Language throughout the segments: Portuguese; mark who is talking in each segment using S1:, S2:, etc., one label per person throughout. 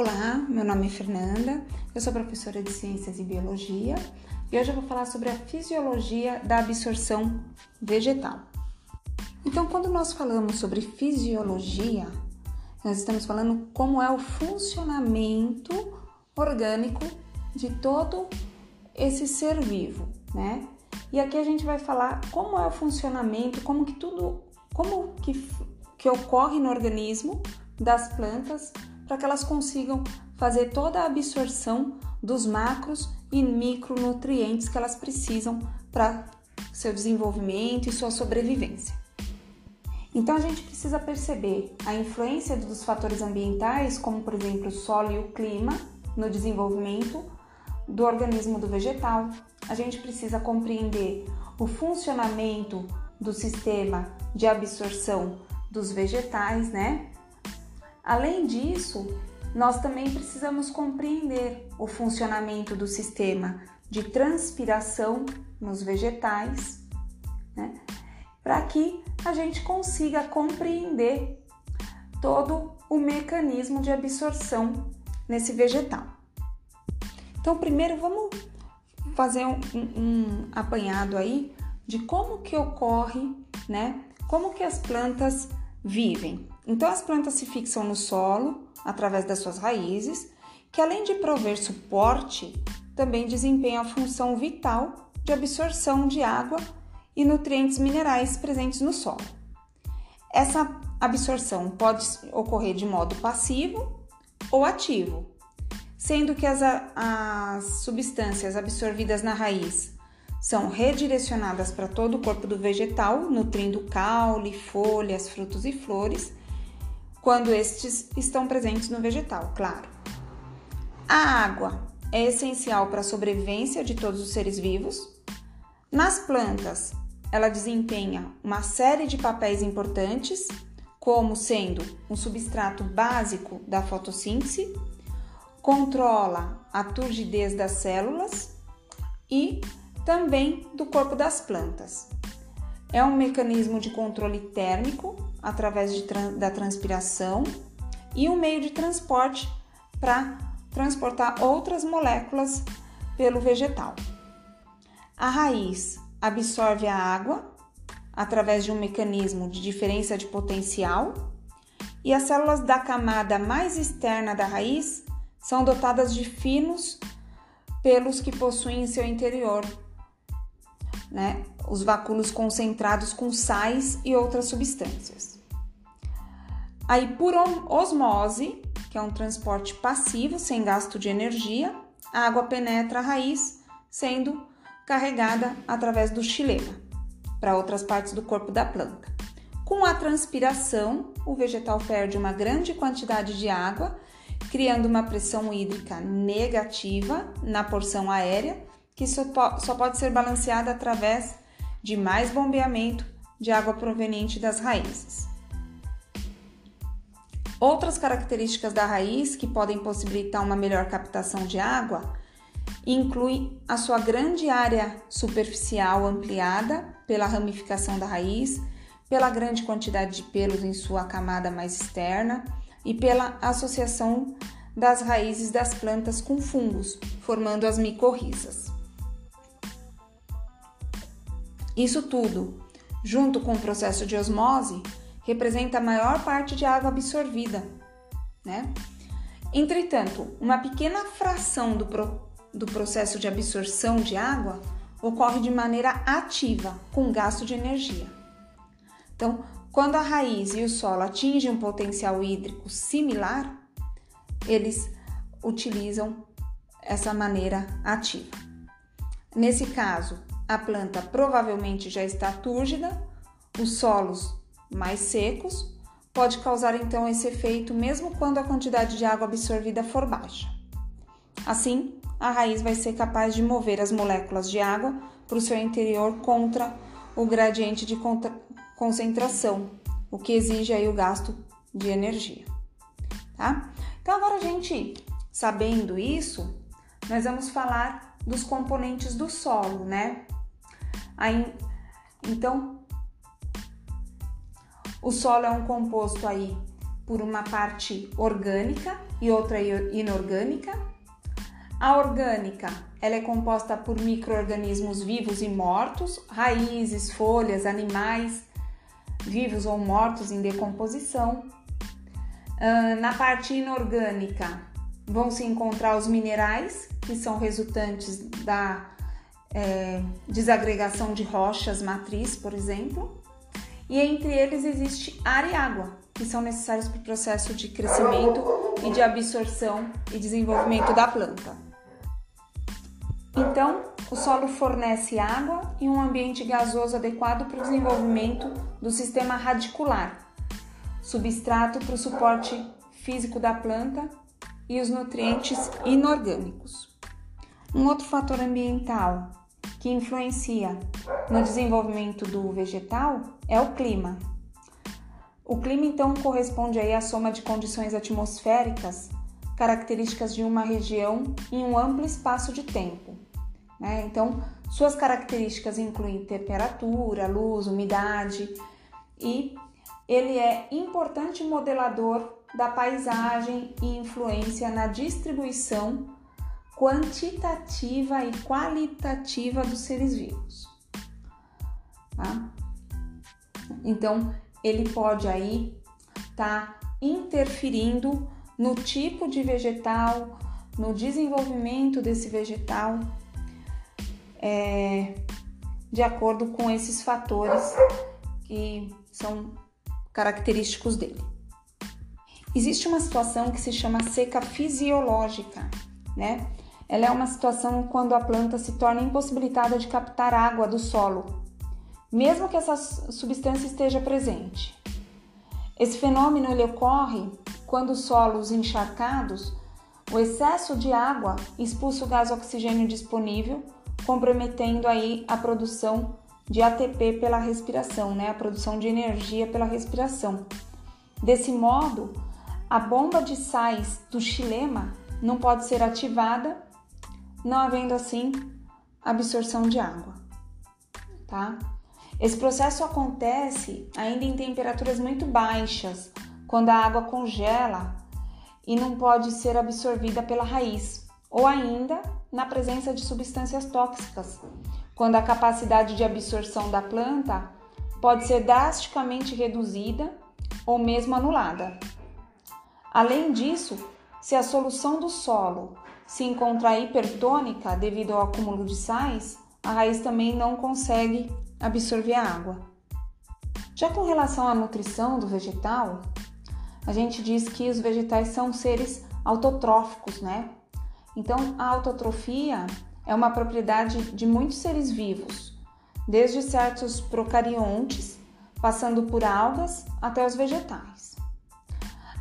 S1: Olá, meu nome é Fernanda, eu sou professora de Ciências e Biologia e hoje eu vou falar sobre a fisiologia da absorção vegetal. Então, quando nós falamos sobre fisiologia, nós estamos falando como é o funcionamento orgânico de todo esse ser vivo, né? E aqui a gente vai falar como é o funcionamento, como que tudo, como que, que ocorre no organismo das plantas para que elas consigam fazer toda a absorção dos macros e micronutrientes que elas precisam para seu desenvolvimento e sua sobrevivência. Então a gente precisa perceber a influência dos fatores ambientais, como por exemplo o solo e o clima, no desenvolvimento do organismo do vegetal. A gente precisa compreender o funcionamento do sistema de absorção dos vegetais, né? Além disso, nós também precisamos compreender o funcionamento do sistema de transpiração nos vegetais, né? para que a gente consiga compreender todo o mecanismo de absorção nesse vegetal. Então, primeiro vamos fazer um, um, apanhado aí de como que ocorre, né? Como que as plantas vivem. Então, as plantas se fixam no solo através das suas raízes, que além de prover suporte, também desempenham a função vital de absorção de água e nutrientes minerais presentes no solo. Essa absorção pode ocorrer de modo passivo ou ativo, sendo que as, as substâncias absorvidas na raiz são redirecionadas para todo o corpo do vegetal, nutrindo caule, folhas, frutos e flores, quando estes estão presentes no vegetal, claro. A água é essencial para a sobrevivência de todos os seres vivos. Nas plantas, ela desempenha uma série de papéis importantes, como sendo um substrato básico da fotossíntese, controla a turgidez das células e também do corpo das plantas. É um mecanismo de controle térmico através da transpiração e um meio de transporte para transportar outras moléculas pelo vegetal. A raiz absorve a água através de um mecanismo de diferença de potencial e as células da camada mais externa da raiz são dotadas de finos pelos que possuem em seu interior né, os vacúolos concentrados com sais e outras substâncias. Aí, por osmose, que é um transporte passivo sem gasto de energia, a água penetra a raiz, sendo carregada através do xilema para outras partes do corpo da planta. Com a transpiração, o vegetal perde uma grande quantidade de água, criando uma pressão hídrica negativa na porção aérea que só, pode ser balanceada através de mais bombeamento de água proveniente das raízes. Outras características da raiz que podem possibilitar uma melhor captação de água incluem a sua grande área superficial ampliada pela ramificação da raiz, pela grande quantidade de pelos em sua camada mais externa e pela associação das raízes das plantas com fungos, formando as micorrizas. Isso tudo, junto com o processo de osmose, representa a maior parte de água absorvida, né? Entretanto, uma pequena fração do, pro, do processo de absorção de água ocorre de maneira ativa, com gasto de energia. Então, quando a raiz e o solo atingem um potencial hídrico similar, eles utilizam essa maneira ativa. Nesse caso, a planta provavelmente já está túrgida, os solos mais secos, pode causar então esse efeito mesmo quando a quantidade de água absorvida for baixa. Assim, a raiz vai ser capaz de mover as moléculas de água para o seu interior contra o gradiente de concentração, o que exige aí o gasto de energia. Tá? Então agora a gente sabendo isso, nós vamos falar dos componentes do solo, né? Aí, então, o solo é um composto aí por uma parte orgânica e outra inorgânica. A orgânica, ela é composta por microorganismos vivos e mortos, raízes, folhas, animais vivos ou mortos em decomposição. Na parte inorgânica, vão se encontrar os minerais, que são resultantes da é, desagregação de rochas matriz, por exemplo, e entre eles existe ar e água, que são necessários para o processo de crescimento e de absorção e desenvolvimento da planta. Então, o solo fornece água e um ambiente gasoso adequado para o desenvolvimento do sistema radicular, substrato para o suporte físico da planta e os nutrientes inorgânicos. Um outro fator ambiental que influencia no desenvolvimento do vegetal é o clima. O clima então corresponde aí à soma de condições atmosféricas características de uma região em um amplo espaço de tempo. Né? Então, suas características incluem temperatura, luz, umidade e ele é importante modelador da paisagem e influência na distribuição quantitativa e qualitativa dos seres vivos. Tá? Então, ele pode aí estar tá interferindo no tipo de vegetal, no desenvolvimento desse vegetal, é, de acordo com esses fatores que são característicos dele. Existe uma situação que se chama seca fisiológica, né? Ela é uma situação quando a planta se torna impossibilitada de captar água do solo, mesmo que essa substância esteja presente. Esse fenômeno ele ocorre quando os solos encharcados, o excesso de água expulsa o gás oxigênio disponível, comprometendo aí a produção de ATP pela respiração, né? A produção de energia pela respiração. Desse modo, a bomba de sais do xilema não pode ser ativada não havendo assim absorção de água, tá? Esse processo acontece ainda em temperaturas muito baixas, quando a água congela e não pode ser absorvida pela raiz, ou ainda na presença de substâncias tóxicas, quando a capacidade de absorção da planta pode ser drasticamente reduzida ou mesmo anulada. Além disso, se a solução do solo se encontrar hipertônica devido ao acúmulo de sais, a raiz também não consegue absorver a água. Já com relação à nutrição do vegetal, a gente diz que os vegetais são seres autotróficos, né? Então, a autotrofia é uma propriedade de muitos seres vivos, desde certos procariontes, passando por algas até os vegetais.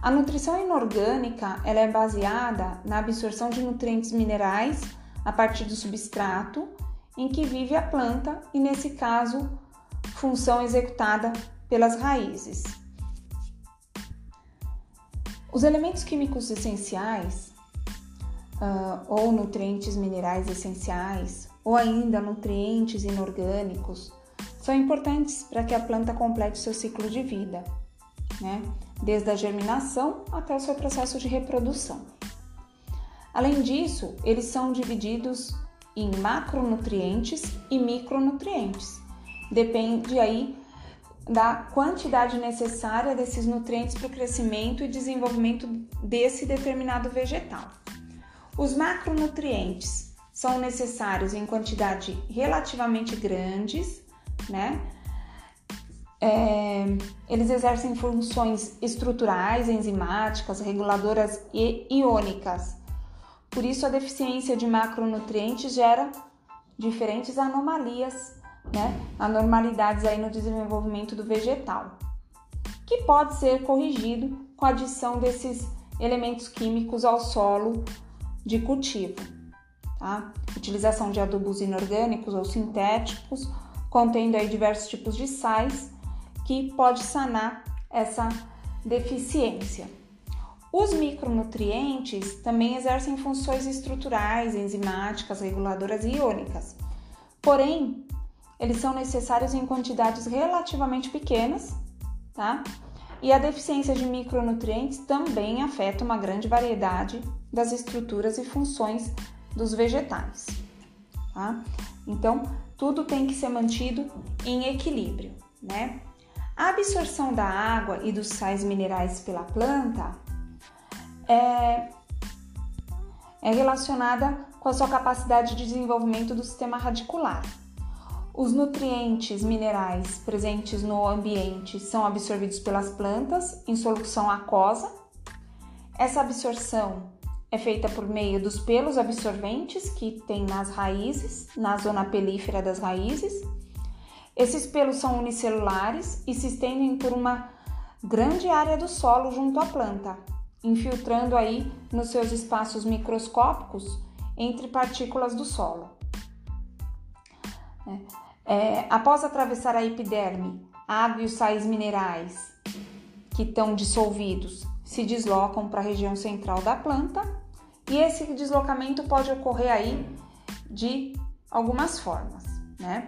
S1: A nutrição inorgânica ela é baseada na absorção de nutrientes minerais a partir do substrato em que vive a planta e, nesse caso, função executada pelas raízes. Os elementos químicos essenciais, uh, ou nutrientes minerais essenciais, ou ainda nutrientes inorgânicos, são importantes para que a planta complete seu ciclo de vida, né? Desde a germinação até o seu processo de reprodução. Além disso, eles são divididos em macronutrientes e micronutrientes. Depende aí da quantidade necessária desses nutrientes para o crescimento e desenvolvimento desse determinado vegetal. Os macronutrientes são necessários em quantidade relativamente grandes, né? É, eles exercem funções estruturais, enzimáticas, reguladoras e iônicas. Por isso, a deficiência de macronutrientes gera diferentes anomalias, né? anormalidades aí no desenvolvimento do vegetal, que pode ser corrigido com a adição desses elementos químicos ao solo de cultivo. Tá? Utilização de adubos inorgânicos ou sintéticos, contendo aí diversos tipos de sais que pode sanar essa deficiência. Os micronutrientes também exercem funções estruturais, enzimáticas, reguladoras e iônicas. Porém, eles são necessários em quantidades relativamente pequenas, tá? E a deficiência de micronutrientes também afeta uma grande variedade das estruturas e funções dos vegetais. Tá? Então, tudo tem que ser mantido em equilíbrio, né? A absorção da água e dos sais minerais pela planta é, é relacionada com a sua capacidade de desenvolvimento do sistema radicular. Os nutrientes minerais presentes no ambiente são absorvidos pelas plantas em solução aquosa. Essa absorção é feita por meio dos pelos absorventes que tem nas raízes, na zona pelífera das raízes. Esses pelos são unicelulares e se estendem por uma grande área do solo junto à planta, infiltrando aí nos seus espaços microscópicos entre partículas do solo. É. É, após atravessar a epiderme, a água e os sais minerais que estão dissolvidos se deslocam para a região central da planta e esse deslocamento pode ocorrer aí de algumas formas, né?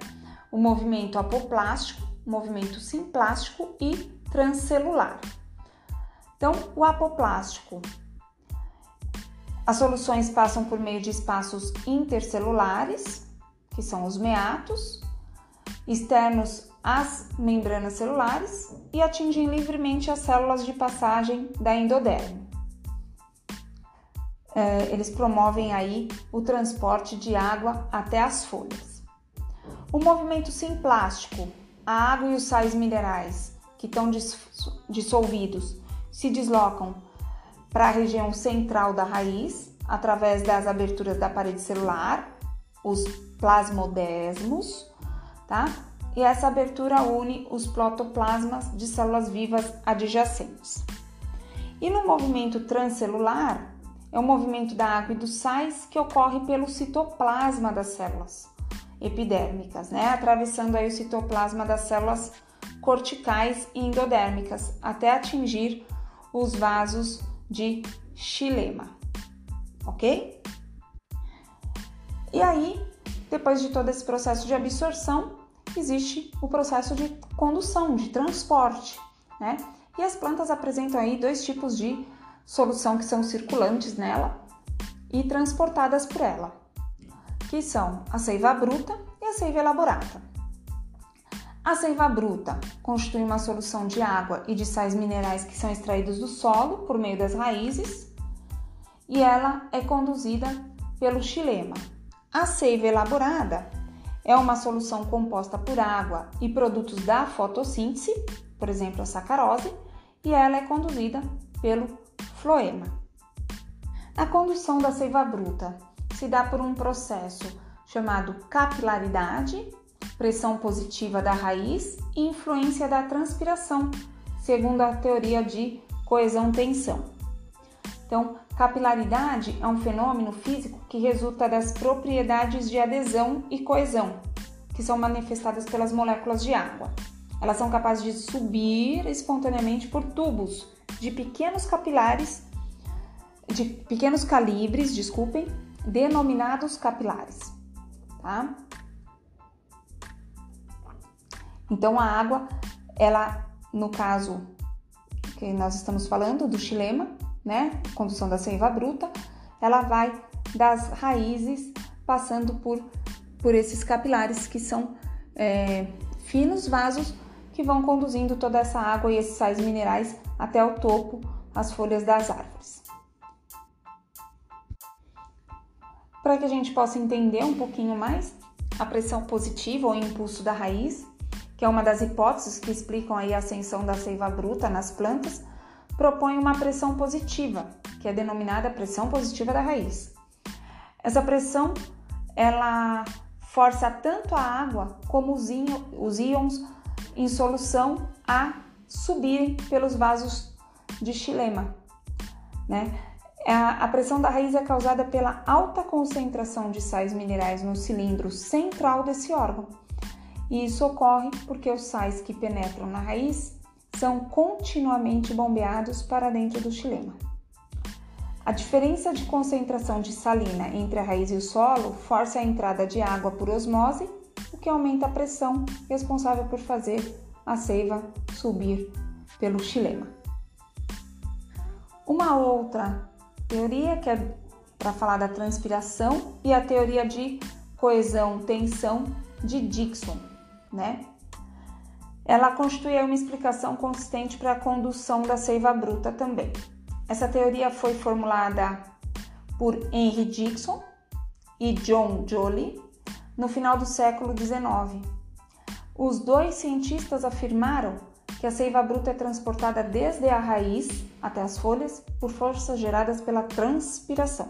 S1: O movimento apoplástico, movimento simplástico e transcelular. Então, o apoplástico, as soluções passam por meio de espaços intercelulares, que são os meatos, externos às membranas celulares e atingem livremente as células de passagem da endoderme. É, eles promovem aí o transporte de água até as folhas. O movimento simplástico, a água e os sais minerais que estão dissolvidos se deslocam para a região central da raiz através das aberturas da parede celular, os plasmodesmos, tá? E essa abertura une os protoplasmas de células vivas adjacentes. E no movimento transcelular, é o movimento da água e dos sais que ocorre pelo citoplasma das células epidérmicas, né? Atravessando aí o citoplasma das células corticais e endodérmicas até atingir os vasos de xilema, ok? E aí, depois de todo esse processo de absorção, existe o processo de condução, de transporte, né? E as plantas apresentam aí dois tipos de solução que são circulantes nela e transportadas por ela, que são a seiva bruta e a seiva elaborada. A seiva bruta constitui uma solução de água e de sais minerais que são extraídos do solo por meio das raízes e ela é conduzida pelo xilema. A seiva elaborada é uma solução composta por água e produtos da fotossíntese, por exemplo, a sacarose, e ela é conduzida pelo floema. A condução da seiva bruta se dá por um processo chamado capilaridade, pressão positiva da raiz e influência da transpiração, segundo a teoria de coesão-tensão. Então, Capilaridade é um fenômeno físico que resulta das propriedades de adesão e coesão, que são manifestadas pelas moléculas de água. Elas são capazes de subir espontaneamente por tubos de pequenos capilares, de pequenos calibres, desculpem, denominados capilares, tá? Então a água, ela, no caso que nós estamos falando do xilema, né? Condução da seiva bruta, ela vai das raízes passando por, por esses capilares que são é, finos vasos que vão conduzindo toda essa água e esses sais minerais até o topo, as folhas das árvores. Para que a gente possa entender um pouquinho mais a pressão positiva ou impulso da raiz, que é uma das hipóteses que explicam aí a ascensão da seiva bruta nas plantas, propõe uma pressão positiva, que é denominada pressão positiva da raiz. Essa pressão ela força tanto a água como os, íons em solução a subirem pelos vasos de xilema. Né? A pressão da raiz é causada pela alta concentração de sais minerais no cilindro central desse órgão. E isso ocorre porque os sais que penetram na raiz são continuamente bombeados para dentro do xilema. A diferença de concentração de salina entre a raiz e o solo força a entrada de água por osmose, o que aumenta a pressão responsável por fazer a seiva subir pelo xilema. Uma outra teoria que é para falar da transpiração e a teoria de coesão, tensão de Dixon, né? Ela constitui uma explicação consistente para a condução da seiva bruta também. Essa teoria foi formulada por Henry Dixon e John Joly no final do século XIX. Os dois cientistas afirmaram que a seiva bruta é transportada desde a raiz até as folhas por forças geradas pela transpiração,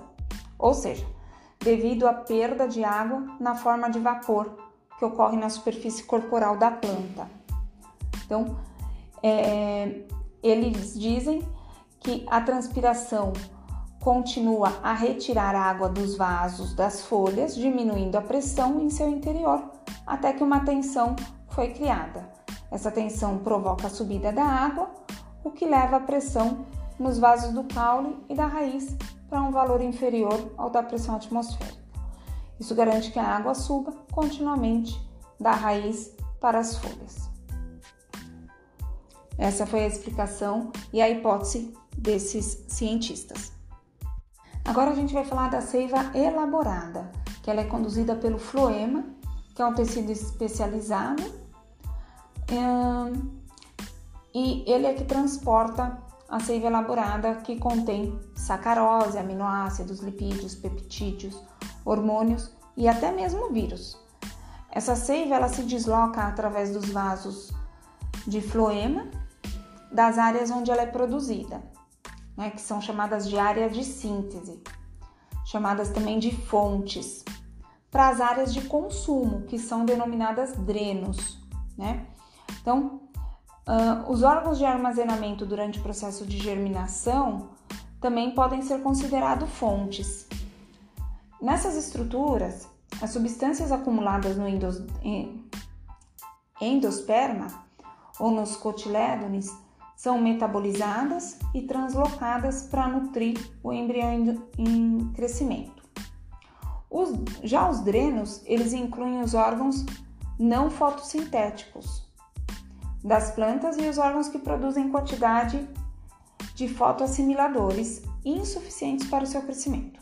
S1: ou seja, devido à perda de água na forma de vapor que ocorre na superfície corporal da planta. Então, é, eles dizem que a transpiração continua a retirar água dos vasos das folhas, diminuindo a pressão em seu interior, até que uma tensão foi criada. Essa tensão provoca a subida da água, o que leva a pressão nos vasos do caule e da raiz para um valor inferior ao da pressão atmosférica. Isso garante que a água suba continuamente da raiz para as folhas. Essa foi a explicação e a hipótese desses cientistas. Agora a gente vai falar da seiva elaborada, que ela é conduzida pelo floema, que é um tecido especializado, e ele é que transporta a seiva elaborada que contém sacarose, aminoácidos, lipídios, peptídeos, hormônios e até mesmo vírus. Essa seiva ela se desloca através dos vasos de floema das áreas onde ela é produzida né, que são chamadas de área de síntese, chamadas também de fontes, para as áreas de consumo, que são denominadas drenos. Né? Então, uh, os órgãos de armazenamento durante o processo de germinação também podem ser considerados fontes. Nessas estruturas, as substâncias acumuladas no endos, endosperma ou nos cotilédones são metabolizadas e translocadas para nutrir o embrião em crescimento. Os, já os drenos, eles incluem os órgãos não fotossintéticos das plantas e os órgãos que produzem quantidade de fotoassimiladores insuficientes para o seu crescimento.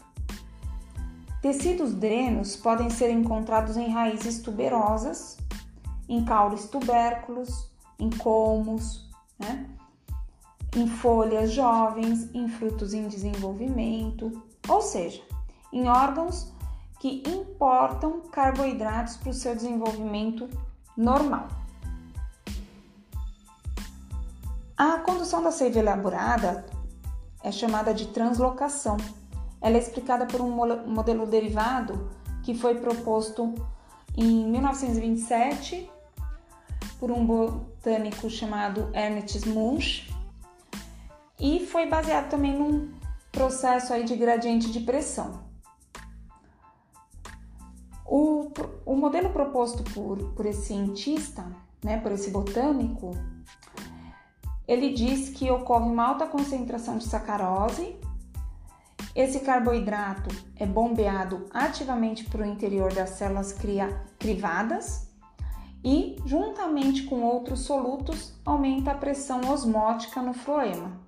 S1: Tecidos drenos podem ser encontrados em raízes tuberosas, em caules tubérculos, em colmos, né? em folhas jovens, em frutos em desenvolvimento, ou seja, em órgãos que importam carboidratos para o seu desenvolvimento normal. A condução da seiva elaborada é chamada de translocação. Ela é explicada por um modelo derivado que foi proposto em 1927 por um botânico chamado Ernst Munch e foi baseado também num processo aí de gradiente de pressão. O, o modelo proposto por, por esse cientista, né, por esse botânico, ele diz que ocorre uma alta concentração de sacarose. Esse carboidrato é bombeado ativamente para o interior das células cria, crivadas e, juntamente com outros solutos, aumenta a pressão osmótica no floema.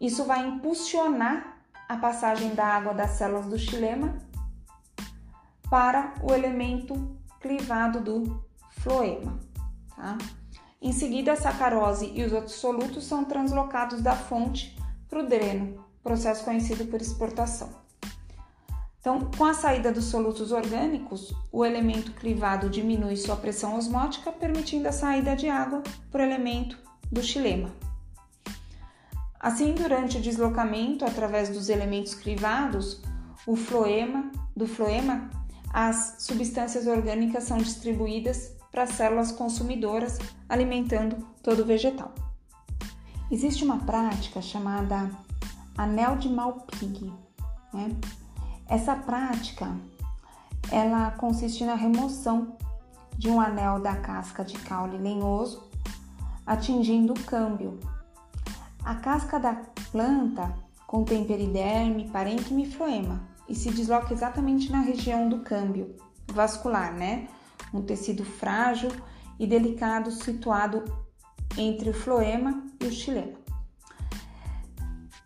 S1: Isso vai impulsionar a passagem da água das células do xilema para o elemento clivado do floema. Tá? Em seguida, a sacarose e os outros solutos são translocados da fonte para o dreno, processo conhecido por exportação. Então, com a saída dos solutos orgânicos, o elemento clivado diminui sua pressão osmótica, permitindo a saída de água para o elemento do xilema. Assim, durante o deslocamento através dos elementos crivados, o floema, do floema, as substâncias orgânicas são distribuídas para as células consumidoras, alimentando todo o vegetal. Existe uma prática chamada anel de Malpighi. Né? Essa prática ela consiste na remoção de um anel da casca de caule lenhoso, atingindo o câmbio, a casca da planta contém periderme, parênquima e floema e se desloca exatamente na região do câmbio vascular, né? Um tecido frágil e delicado situado entre o floema e o xilema.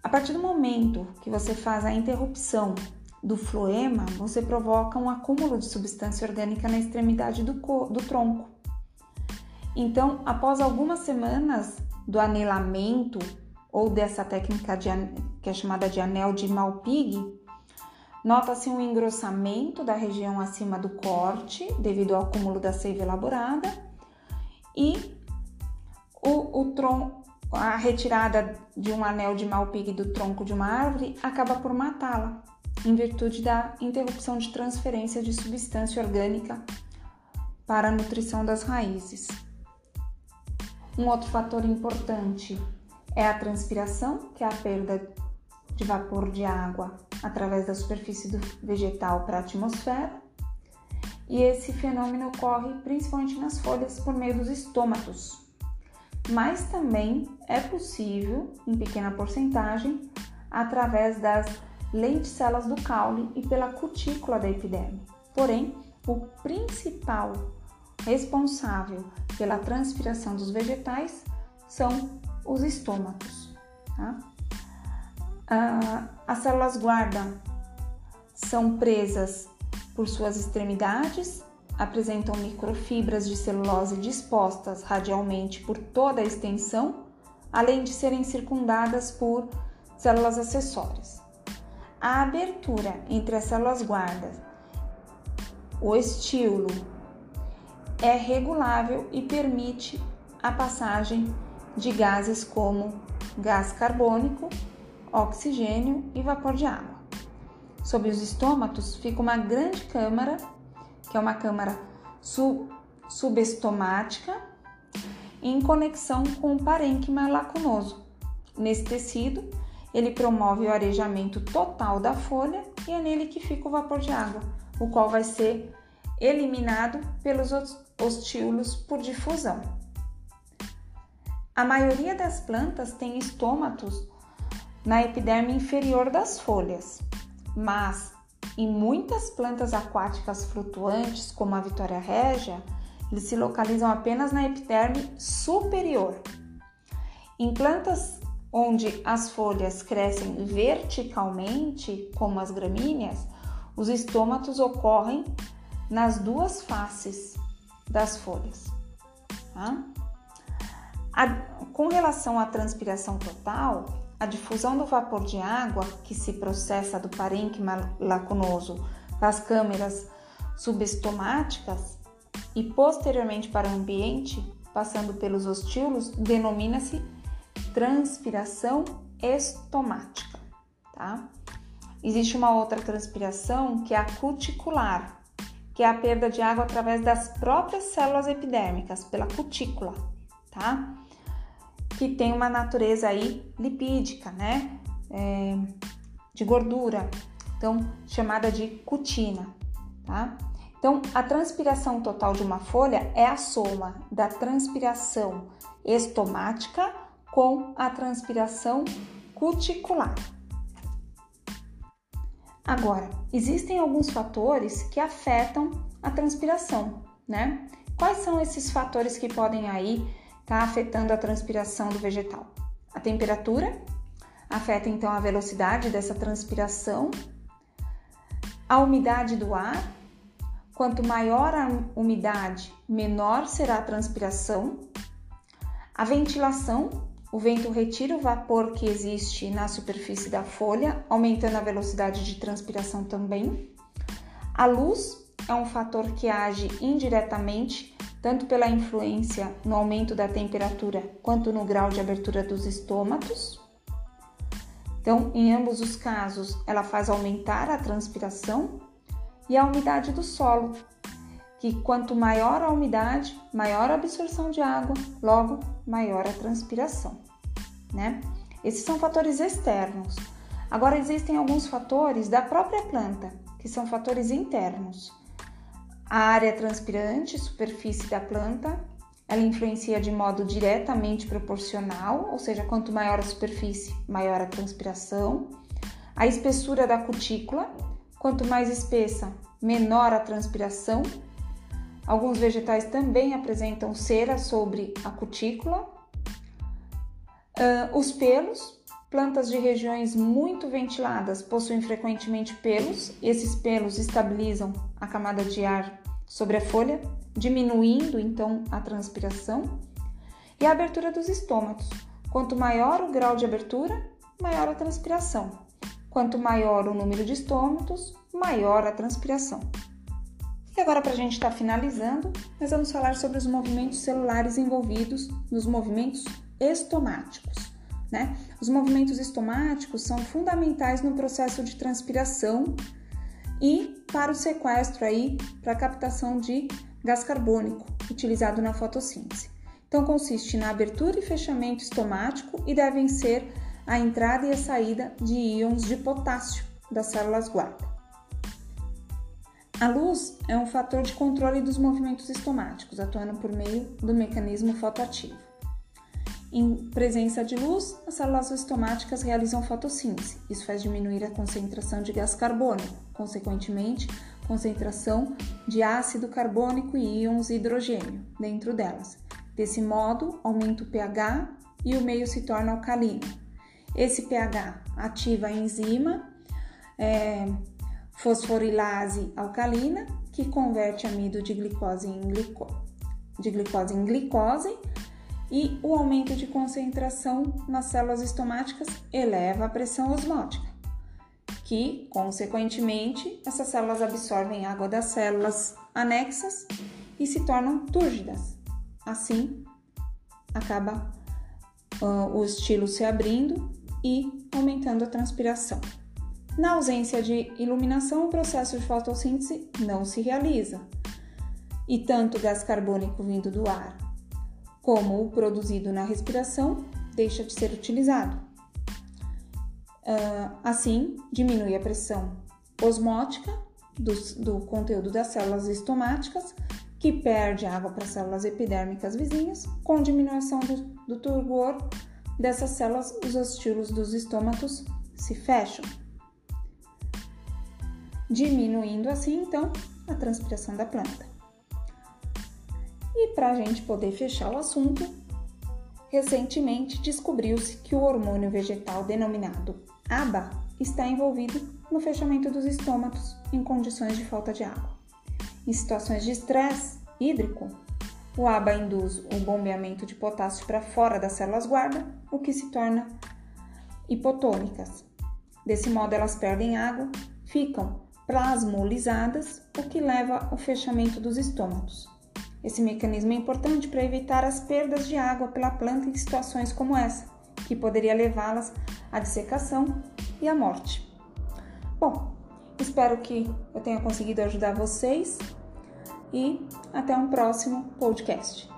S1: A partir do momento que você faz a interrupção do floema, você provoca um acúmulo de substância orgânica na extremidade do, do tronco. Então, após algumas semanas do anelamento ou dessa técnica de, que é chamada de anel de Malpighi, nota-se um engrossamento da região acima do corte devido ao acúmulo da seiva elaborada e o, o a retirada de um anel de Malpighi do tronco de uma árvore acaba por matá-la, em virtude da interrupção de transferência de substância orgânica para a nutrição das raízes. Um outro fator importante é a transpiração, que é a perda de vapor de água através da superfície vegetal para a atmosfera. E esse fenômeno ocorre principalmente nas folhas por meio dos estômatos. Mas também é possível, em pequena porcentagem, através das lenticelas do caule e pela cutícula da epiderme. Porém, o principal responsável pela transpiração dos vegetais são os estômatos. Tá? Ah, as células guarda são presas por suas extremidades, apresentam microfibras de celulose dispostas radialmente por toda a extensão, além de serem circundadas por células acessórias. A abertura entre as células guardas, o estíolo, é regulável e permite a passagem de gases como gás carbônico, oxigênio e vapor de água. Sob os estômatos fica uma grande câmara, que é uma câmara sub subestomática, em conexão com o parênquima lacunoso. Nesse tecido, ele promove o arejamento total da folha e é nele que fica o vapor de água, o qual vai ser eliminado pelos ostíolos por difusão. A maioria das plantas tem estômatos na epiderme inferior das folhas, mas em muitas plantas aquáticas flutuantes, como a Vitória régia, eles se localizam apenas na epiderme superior. Em plantas onde as folhas crescem verticalmente, como as gramíneas, os estômatos ocorrem nas duas faces das folhas. Tá? A, com relação à transpiração total, a difusão do vapor de água que se processa do parênquima lacunoso para as câmeras subestomáticas e posteriormente para o ambiente, passando pelos ostíolos, denomina-se transpiração estomática, tá? Existe uma outra transpiração que é a cuticular, que é a perda de água através das próprias células epidérmicas, pela cutícula, tá? Que tem uma natureza aí lipídica, né? É, de gordura, então chamada de cutina, tá? Então, a transpiração total de uma folha é a soma da transpiração estomática com a transpiração cuticular. Agora, existem alguns fatores que afetam a transpiração, né? Quais são esses fatores que podem aí estar tá afetando a transpiração do vegetal? A temperatura afeta então a velocidade dessa transpiração, a umidade do ar. Quanto maior a umidade, menor será a transpiração. A ventilação o vento retira o vapor que existe na superfície da folha, aumentando a velocidade de transpiração também. A luz é um fator que age indiretamente, tanto pela influência no aumento da temperatura quanto no grau de abertura dos estômatos. Então, em ambos os casos, ela faz aumentar a transpiração e a umidade do solo, que quanto maior a umidade, maior a absorção de água, logo maior a transpiração, né? Esses são fatores externos. Agora existem alguns fatores da própria planta, que são fatores internos. A área transpirante, superfície da planta, ela influencia de modo diretamente proporcional, ou seja, quanto maior a superfície, maior a transpiração. A espessura da cutícula, quanto mais espessa, menor a transpiração, Alguns vegetais também apresentam cera sobre a cutícula, Uh, os pelos, plantas de regiões muito ventiladas possuem frequentemente pelos. Esses pelos estabilizam a camada de ar sobre a folha, diminuindo então a transpiração. E a abertura dos estômatos. Quanto maior o grau de abertura, maior a transpiração. Quanto maior o número de estômatos, maior a transpiração. E agora, para a gente estar tá finalizando, nós vamos falar sobre os movimentos celulares envolvidos nos movimentos estomáticos. Né? Os movimentos estomáticos são fundamentais no processo de transpiração e para o sequestro aí, para a captação de gás carbônico utilizado na fotossíntese. Então consiste na abertura e fechamento estomático e devem ser a entrada e a saída de íons de potássio das células guarda. A luz é um fator de controle dos movimentos estomáticos, atuando por meio do mecanismo fotoativo. Em presença de luz, as células estomáticas realizam fotossíntese. Isso faz diminuir a concentração de gás carbônico, consequentemente, concentração de ácido carbônico e íons hidrogênio dentro delas. Desse modo, aumenta o pH e o meio se torna alcalino. Esse pH ativa a enzima é, fosforilase alcalina, que converte amido de glicose em, glico, de glicose em glicose, e o aumento de concentração nas células estomáticas eleva a pressão osmótica, que, consequentemente, essas células absorvem água das células anexas e se tornam túrgidas. Assim, acaba uh, o estilo se abrindo e aumentando a transpiração. Na ausência de iluminação, o processo de fotossíntese não se realiza, e tanto gás carbônico vindo do ar como o produzido na respiração deixa de ser utilizado. Uh, assim, diminui a pressão osmótica do, do conteúdo das células estomáticas, que perde água para as células epidérmicas vizinhas, com diminuição do, do turgor dessas células, os estilos dos estômatos se fecham diminuindo assim então a transpiração da planta. E para a gente poder fechar o assunto, recentemente descobriu-se que o hormônio vegetal denominado ABA está envolvido no fechamento dos estômatos em condições de falta de água. Em situações de estresse hídrico, o ABA induz o bombeamento de potássio para fora das células guarda, o que se torna hipotônicas. Desse modo, elas perdem água, ficam plasmolizadas, o que leva ao fechamento dos estômatos. Esse mecanismo é importante para evitar as perdas de água pela planta em situações como essa, que poderia levá-las à dissecação e à morte. Bom, espero que eu tenha conseguido ajudar vocês e até um próximo podcast.